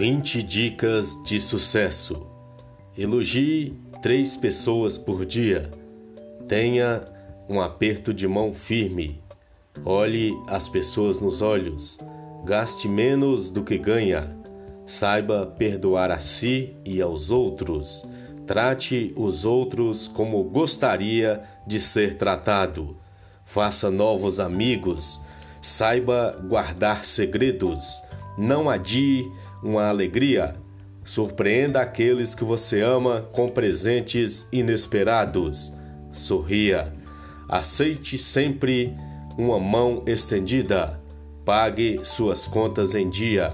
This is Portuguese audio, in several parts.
20 dicas de sucesso. Elogie três pessoas por dia. Tenha um aperto de mão firme. Olhe as pessoas nos olhos. Gaste menos do que ganha. Saiba perdoar a si e aos outros. Trate os outros como gostaria de ser tratado. Faça novos amigos. Saiba guardar segredos não adie uma alegria. Surpreenda aqueles que você ama com presentes inesperados. Sorria. Aceite sempre uma mão estendida. Pague suas contas em dia.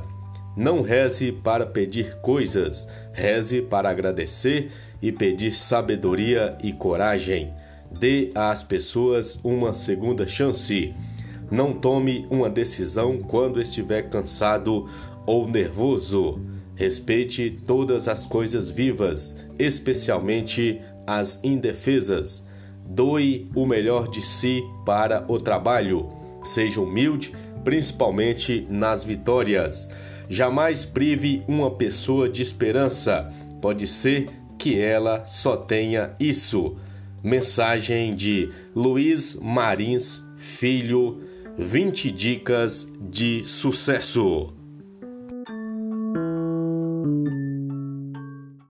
Não reze para pedir coisas, reze para agradecer e pedir sabedoria e coragem. Dê às pessoas uma segunda chance. Não tome uma decisão quando estiver cansado ou nervoso. Respeite todas as coisas vivas, especialmente as indefesas. Doe o melhor de si para o trabalho. Seja humilde, principalmente nas vitórias. Jamais prive uma pessoa de esperança. Pode ser que ela só tenha isso. Mensagem de Luiz Marins Filho 20 dicas de sucesso.